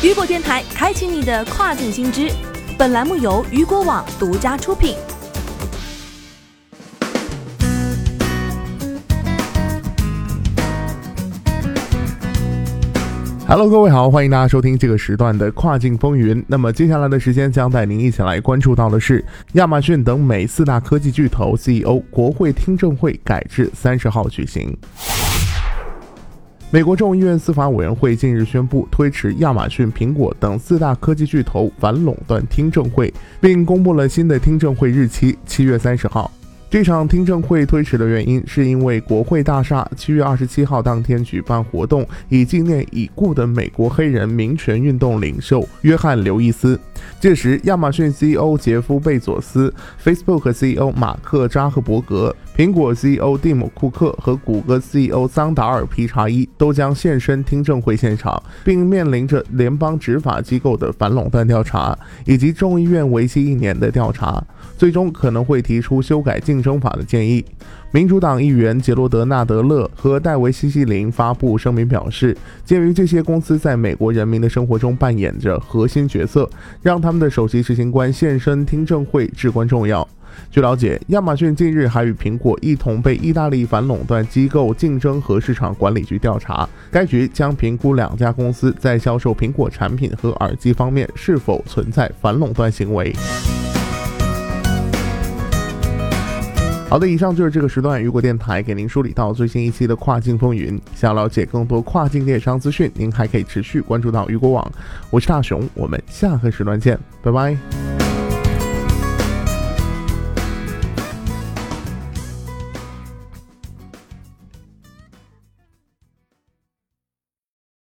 雨果电台开启你的跨境新知。本栏目由雨果网独家出品。Hello，各位好，欢迎大家收听这个时段的跨境风云。那么接下来的时间将带您一起来关注到的是，亚马逊等美四大科技巨头 CEO 国会听证会改至三十号举行。美国众议院司法委员会近日宣布推迟亚马逊、苹果等四大科技巨头反垄断听证会，并公布了新的听证会日期，七月三十号。这场听证会推迟的原因，是因为国会大厦七月二十七号当天举办活动，以纪念已故的美国黑人民权运动领袖约翰·刘易斯。届时，亚马逊 CEO 杰夫·贝佐斯、Facebook CEO 马克·扎克伯格、苹果 CEO 蒂姆·库克和谷歌 CEO 桑达尔·皮查伊都将现身听证会现场，并面临着联邦执法机构的反垄断调查以及众议院为期一年的调查，最终可能会提出修改竞争法的建议。民主党议员杰罗德·纳德勒和戴维·西西林发布声明表示，鉴于这些公司在美国人民的生活中扮演着核心角色，让他们的首席执行官现身听证会至关重要。据了解，亚马逊近日还与苹果一同被意大利反垄断机构竞争和市场管理局调查，该局将评估两家公司在销售苹果产品和耳机方面是否存在反垄断行为。好的，以上就是这个时段雨果电台给您梳理到最新一期的跨境风云。想了解更多跨境电商资讯，您还可以持续关注到雨果网。我是大熊，我们下个时段见，拜拜。